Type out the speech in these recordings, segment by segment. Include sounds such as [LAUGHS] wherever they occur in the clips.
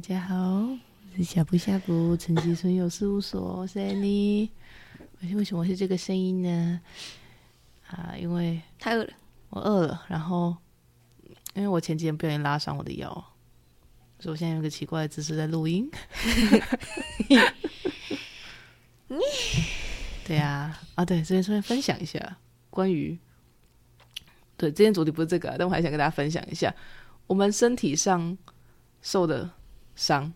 家好，我是小布夏布陈吉存有事务所，我是 Annie。为什么是这个声音呢？啊，因为太饿了，我饿了。然后，因为我前几天不小心拉伤我的腰，所以我现在用个奇怪的姿势在录音。[LAUGHS] 对呀，啊，对，这边顺便分享一下关于，对，今天主题不是这个，但我还想跟大家分享一下，我们身体上受的伤，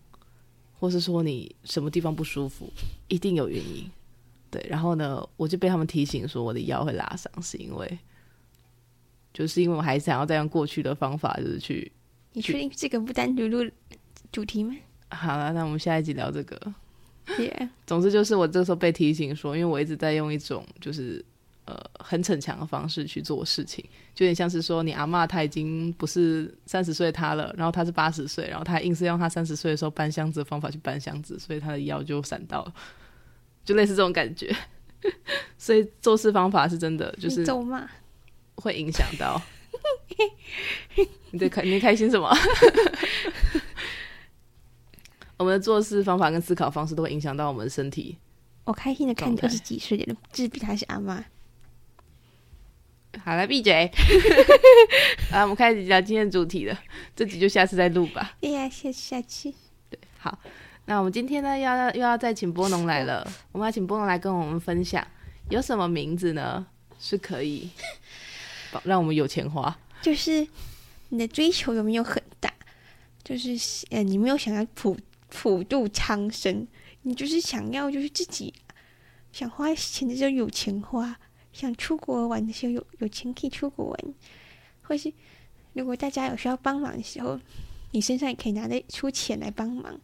或是说你什么地方不舒服，一定有原因。对，然后呢，我就被他们提醒说我的腰会拉伤，是因为，就是因为我还想要再用过去的方法，就是去。你确定这个不单独录主题吗？好了，那我们下一集聊这个。耶。总之就是我这个时候被提醒说，因为我一直在用一种就是呃很逞强的方式去做事情，就有点像是说你阿妈她已经不是三十岁她了，然后她是八十岁，然后她硬是用她三十岁的时候搬箱子的方法去搬箱子，所以她的腰就闪到了。就类似这种感觉，所以做事方法是真的，就是咒 [LAUGHS] 骂会影响到。你在开你在开心什么？[LAUGHS] 我们的做事方法跟思考方式都会影响到我们的身体。我开心的看你二十几岁的人，自比他是阿妈。好了，闭嘴。[LAUGHS] 啊，我们开始聊今天的主题了。这集就下次再录吧。哎呀，下下期。对，好。那我们今天呢，要又要再请波农来了。我们要请波农来跟我们分享，有什么名字呢？是可以 [LAUGHS] 让我们有钱花？就是你的追求有没有很大？就是呃，你没有想要普普度苍生，你就是想要就是自己想花钱的时候有钱花，想出国玩的时候有有钱可以出国玩，或是如果大家有需要帮忙的时候，你身上也可以拿得出钱来帮忙。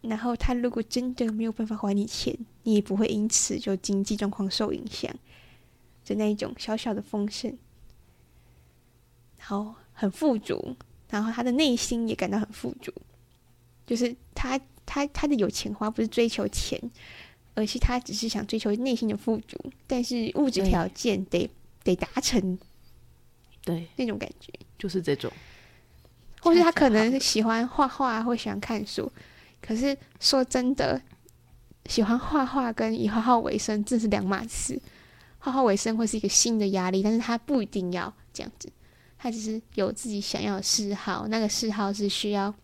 然后他如果真的没有办法还你钱，你也不会因此就经济状况受影响，就那一种小小的丰盛，然后很富足，然后他的内心也感到很富足，就是他他他的有钱花不是追求钱，而是他只是想追求内心的富足，但是物质条件得得达成，对那种感觉就是这种，或是他可能喜欢画画或喜欢看书。可是说真的，喜欢画画跟以画画为生，这是两码事。画画为生会是一个新的压力，但是他不一定要这样子，他只是有自己想要的嗜好，那个嗜好是需要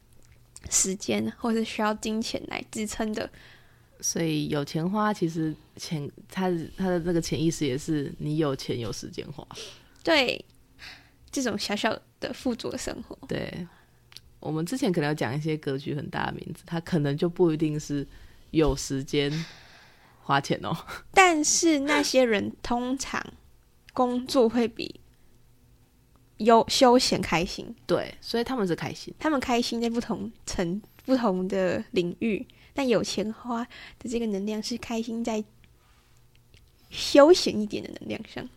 时间或是需要金钱来支撑的。所以有钱花，其实钱他他的那个潜意识也是你有钱有时间花。对，这种小小的富足的生活。对。我们之前可能要讲一些格局很大的名字，他可能就不一定是有时间花钱哦。但是那些人通常工作会比有休闲开心，对，所以他们是开心，他们开心在不同层不同的领域。但有钱花的这个能量是开心在休闲一点的能量上。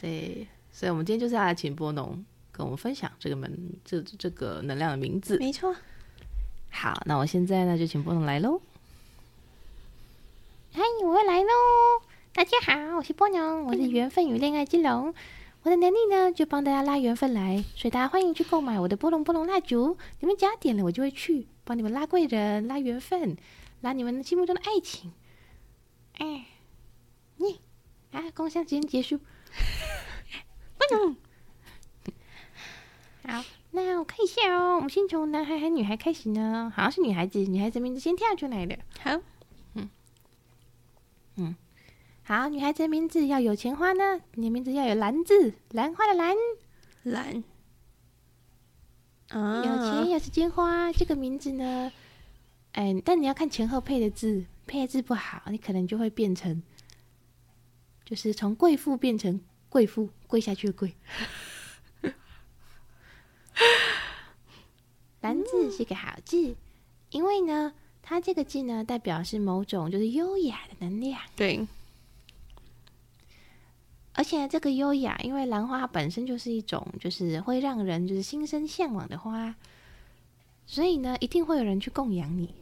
对，所以我们今天就是要来请波农。跟我们分享这个门这这个能量的名字，没错。好，那我现在呢就请波农来喽。嗨，我又来喽！大家好，我是波农，我是缘分与恋爱之龙。我的能力呢就帮大家拉缘分来，所以大家欢迎去购买我的波龙波龙蜡烛。你们只要点了，我就会去帮你们拉贵人、拉缘分、拉你们心目中的爱情。哎，你啊，工商时间结束。[LAUGHS] 不能。好，那我看一下哦。我们先从男孩还是女孩开始呢？好像是女孩子，女孩子名字先跳出来的。好，嗯嗯，好，女孩子的名字要有钱花呢。你的名字要有兰字，兰花的兰，兰。啊，有钱有时间花这个名字呢？哎，但你要看前后配的字，配的字不好，你可能就会变成，就是从贵妇变成贵妇，跪下去的跪。[LAUGHS] 兰字是个好字，因为呢，它这个字呢，代表是某种就是优雅的能量。对，而且这个优雅，因为兰花本身就是一种就是会让人就是心生向往的花，所以呢，一定会有人去供养你，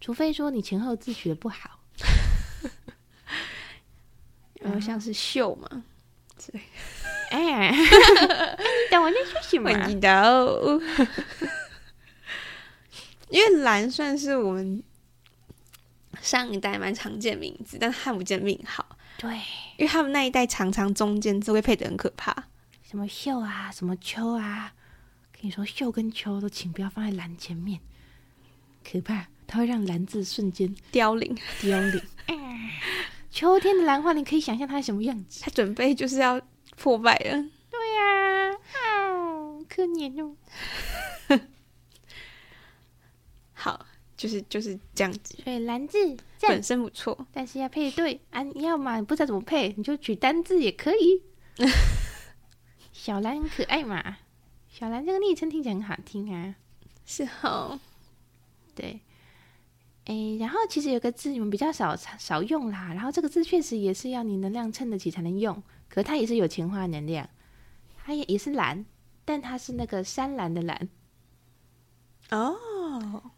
除非说你前后字取得不好，[LAUGHS] 然后像是秀嘛，对，哎，[LAUGHS] 等我在说什么？我知道。因为蓝算是我们上一代蛮常见名字，但看不见命号。对，因为他们那一代常常中间字会配得很可怕，什么秀啊，什么秋啊，跟你说秀跟秋都请不要放在蓝前面，可怕，它会让蓝字瞬间凋零凋零。[LAUGHS] 秋天的兰花，你可以想象它是什么样子？它准备就是要破败了。对呀、啊，哦，可怜哦。[LAUGHS] 好，就是就是这样子。所以蓝字本身不错，但是要配对啊！你要嘛不知道怎么配，你就取单字也可以。小蓝很可爱嘛，小蓝这个昵称听起来很好听啊。是哦，对。哎，然后其实有个字你们比较少少用啦，然后这个字确实也是要你能量撑得起才能用，可是它也是有钱花能量，它也也是蓝，但它是那个山蓝的蓝。哦，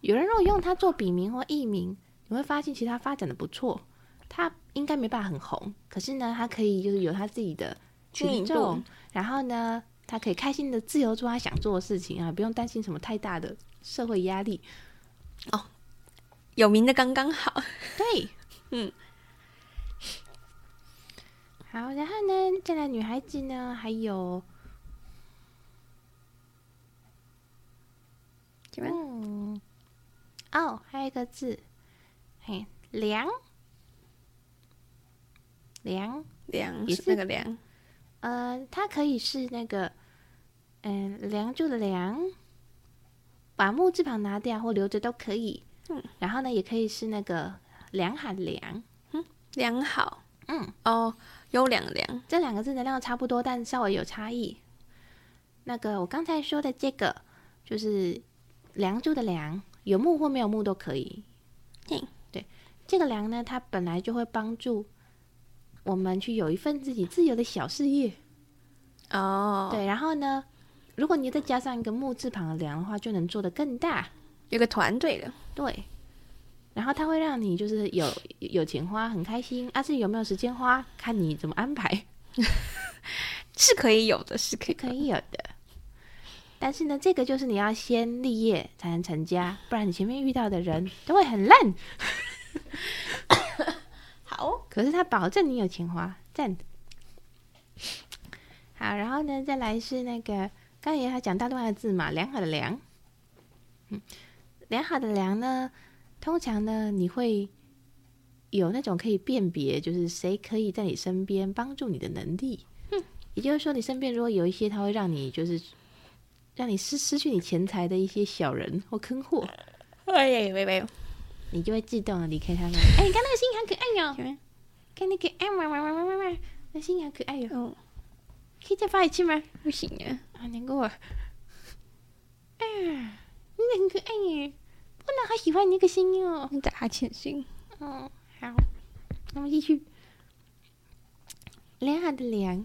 有人如果用它做笔名或艺名，你会发现其实它发展的不错，它应该没办法很红，可是呢，它可以就是有它自己的群众，然后呢，它可以开心的自由做他想做的事情啊，不用担心什么太大的社会压力。哦，有名的刚刚好，对，[LAUGHS] 嗯，好，然后呢，再来女孩子呢，还有。嗯，哦，还有一个字，嘿，梁，梁，梁也是那个梁，呃，它可以是那个，嗯、呃，梁祝的梁，把木字旁拿掉或留着都可以。嗯，然后呢，也可以是那个良好的良，嗯，良好，嗯，哦，优良的良，这两个字能量差不多，但稍微有差异。那个我刚才说的这个就是。梁祝的梁，有木或没有木都可以。嗯，对，这个梁呢，它本来就会帮助我们去有一份自己自由的小事业。哦，对，然后呢，如果你再加上一个木字旁的梁的话，就能做得更大，有个团队的。对，然后它会让你就是有有钱花，很开心。啊，至于有没有时间花，看你怎么安排，[LAUGHS] 是可以有的，是可以可以有的。但是呢，这个就是你要先立业才能成家，不然你前面遇到的人都会很烂。好，[LAUGHS] 可是他保证你有钱花，赞。好，然后呢，再来是那个刚才他讲到另外一个字嘛，良好的良。嗯，良好的良呢，通常呢，你会有那种可以辨别，就是谁可以在你身边帮助你的能力。嗯，也就是说，你身边如果有一些，他会让你就是。让你失失去你钱财的一些小人或坑货，哎呀，喂喂，你就会自动的离开他们。[LAUGHS] 哎，你看那个心好可爱哟，看那个哎哇哇哇哇哇哇，那心好可爱哟。哦，可以再发一次吗？不行啊，好难过。哎呀，你很可爱耶，我哪好喜欢你那个心哟。你打哈欠心。哦，好，那么继续。良好的良。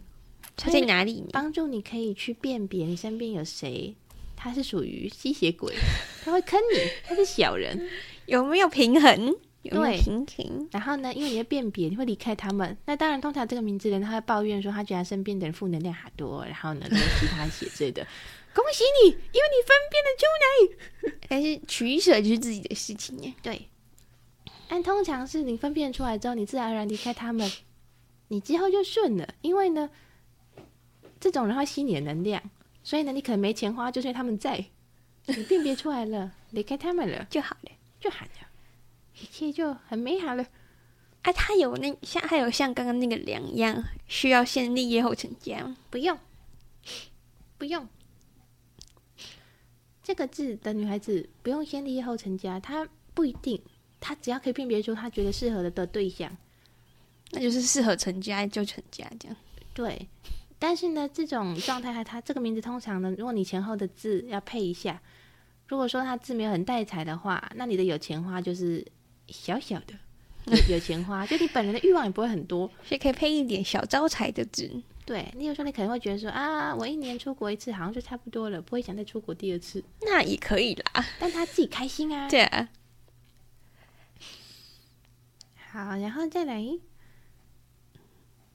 它在哪里？帮助你可以去辨别你身边有谁，他是属于吸血鬼，[LAUGHS] 他会坑你，他是小人，有没有平衡？有没有平衡？然后呢，因为你会辨别，你会离开他们。那当然，通常这个名字的人他会抱怨说，他觉得他身边的人负能量好多，然后呢，都是他写的。恭喜你，因为你分辨得出来。[LAUGHS] 但是取舍就是自己的事情耶。对。但通常是你分辨出来之后，你自然而然离开他们，你之后就顺了，因为呢。这种人会吸你的能量，所以呢，你可能没钱花，就算他们在，你辨别出来了，[LAUGHS] 离开他们了就好了，就好了，一切就很美好了。啊，他有那像还有像刚刚那个梁一样，需要先立业后成家吗？不用，不用。这个字的女孩子不用先立业后成家，她不一定，她只要可以辨别出她觉得适合的的对象，那就是适合成家就成家这样。对。但是呢，这种状态，它这个名字通常呢，如果你前后的字要配一下，如果说它字没有很带财的话，那你的有钱花就是小小的有，有钱花，就你本人的欲望也不会很多，[LAUGHS] 所以可以配一点小招财的字。对，你有时候你可能会觉得说啊，我一年出国一次好像就差不多了，不会想再出国第二次，那也可以啦，[LAUGHS] 但他自己开心啊。对啊。好，然后再来，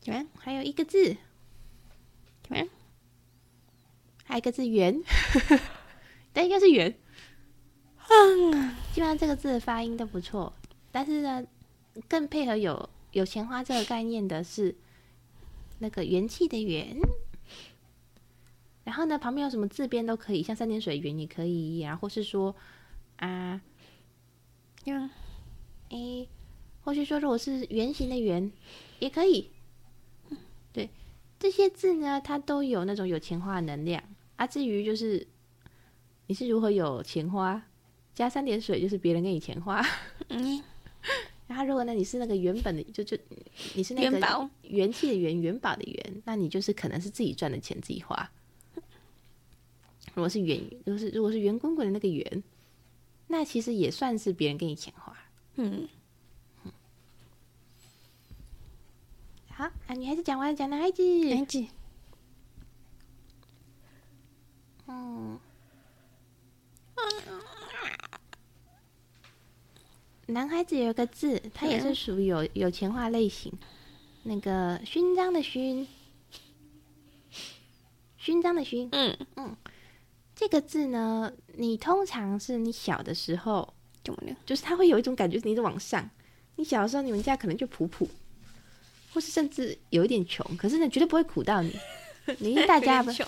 怎么样？还有一个字。怎么样？还有一个字圆，但应该是圆。嗯，基本上这个字的发音都不错，但是呢，更配合有有钱花这个概念的是那个元气的元。然后呢，旁边有什么字边都可以，像三点水圆也可以，然后或是说啊，嗯，诶，或是说如果是圆形的圆也可以。对，这些字呢，它都有那种有钱花的能量啊。至于就是你是如何有钱花，加三点水就是别人给你钱花。嗯，[LAUGHS] 然后如果呢，你是那个原本的，就就你是那个元气的元，元宝的元，那你就是可能是自己赚的钱自己花。如果是圆，如果是如果是圆滚滚的那个圆，那其实也算是别人给你钱花。嗯，好，啊，女孩子讲完了，讲男孩子。男孩子，嗯，男孩子有一个字，他也是属于有有钱话类型，那个勋章的勋，勋章的勋，嗯嗯。这个字呢，你通常是你小的时候怎么了？就是他会有一种感觉，你一直往上。你小的时候，你们家可能就普普，或是甚至有一点穷，可是呢，绝对不会苦到你。[LAUGHS] 你一定大家穷，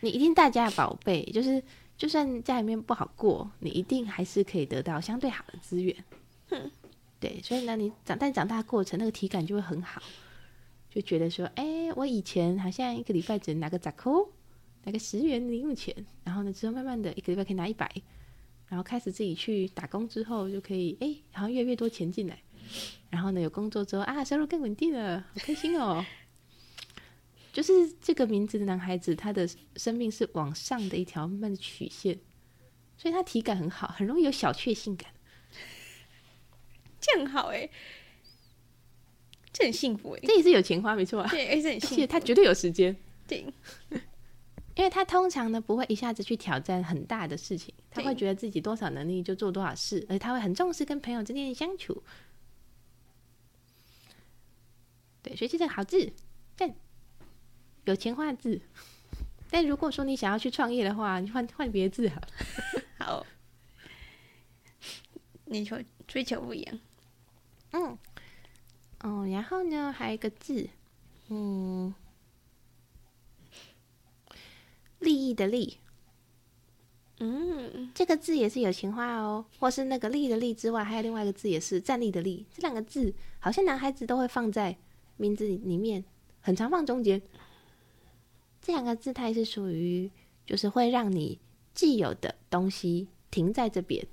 你一定大家的宝贝，就是就算家里面不好过，你一定还是可以得到相对好的资源。嗯，对，所以呢，你长但长大的过程，那个体感就会很好，就觉得说，哎，我以前好像一个礼拜只能拿个杂扣。拿个十元零用钱，然后呢，之后慢慢的一个礼拜可以拿一百，然后开始自己去打工之后就可以，哎，好像越来越多钱进来，然后呢，有工作之后啊，收入更稳定了，好开心哦。就是这个名字的男孩子，他的生命是往上的一条慢慢的曲线，所以他体感很好，很容易有小确幸感，[LAUGHS] 这样很好哎，这很幸福哎，这也是有钱花没错啊，对，而且很幸福，而且他绝对有时间，对。[LAUGHS] 因为他通常呢不会一下子去挑战很大的事情，他会觉得自己多少能力就做多少事，而且他会很重视跟朋友之间的相处。对，所以这个好字，但，有钱花字。但如果说你想要去创业的话，你换换别的字好。[LAUGHS] 好，你求追求不一样。嗯，哦，然后呢还有一个字，嗯。利益的利，嗯，这个字也是有情话哦，或是那个利的利之外，还有另外一个字也是站立的立，这两个字好像男孩子都会放在名字里面，很常放中间。这两个字它也是属于，就是会让你既有的东西停在这边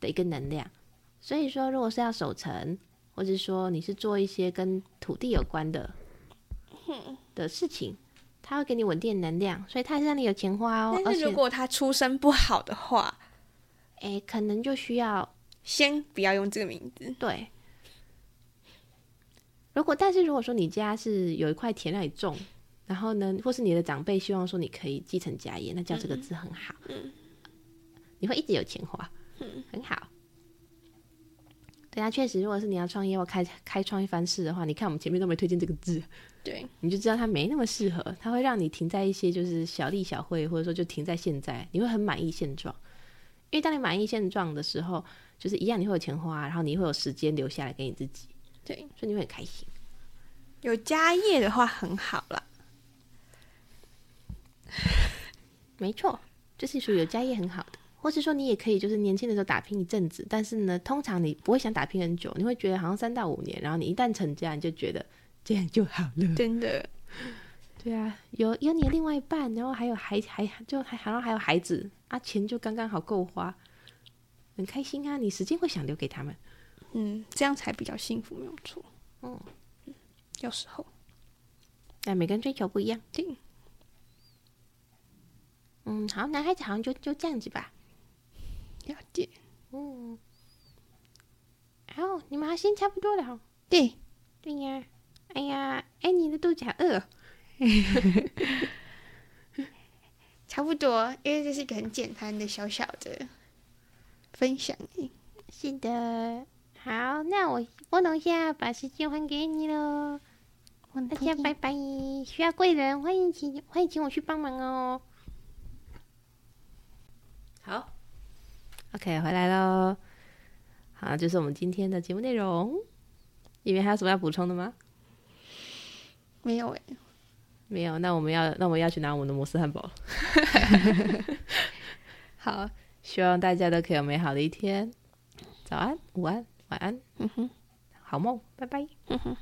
的一个能量。所以说，如果是要守城，或者说你是做一些跟土地有关的的事情。他会给你稳定能量，所以他是让你有钱花哦。但是如果他出身不好的话，哎，可能就需要先不要用这个名字。对。如果但是如果说你家是有一块田让你种，然后呢，或是你的长辈希望说你可以继承家业，那叫这个字很好。嗯。你会一直有钱花，嗯，很好。对啊，确实，如果是你要创业或开开创一番事的话，你看我们前面都没推荐这个字。对，你就知道它没那么适合，它会让你停在一些就是小利小惠，或者说就停在现在，你会很满意现状。因为当你满意现状的时候，就是一样你会有钱花，然后你会有时间留下来给你自己。对，所以你会很开心。有家业的话很好了，[LAUGHS] 没错，就是属于有家业很好的，或是说你也可以就是年轻的时候打拼一阵子，但是呢，通常你不会想打拼很久，你会觉得好像三到五年，然后你一旦成家，你就觉得。[LAUGHS] 这样就好了，真的。对啊，有有你的另外一半，然后还有孩还就还然后还有孩子啊，钱就刚刚好够花，很开心啊。你时间会想留给他们，嗯，这样才比较幸福，没有错。嗯，有时候，但每个人追求不一样。对，嗯，好，男孩子好像就就这样子吧。了解。嗯，好，你们好像差不多了。对，对呀。哎呀，哎，你的肚子好饿，[LAUGHS] 差不多，因为这是一个很简单的小小的分享。是的，好，那我拨弄一下，把时间还给你喽。大家拜拜，需要贵人欢迎请欢迎请我去帮忙哦。好。OK，回来喽。好，就是我们今天的节目内容。里面还有什么要补充的吗？没有诶，没有。那我们要，那我们要去拿我们的摩斯汉堡。[LAUGHS] 好，[LAUGHS] 希望大家都可以有美好的一天。早安，午安，晚安。嗯哼，好梦，拜拜。嗯哼。